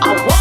I want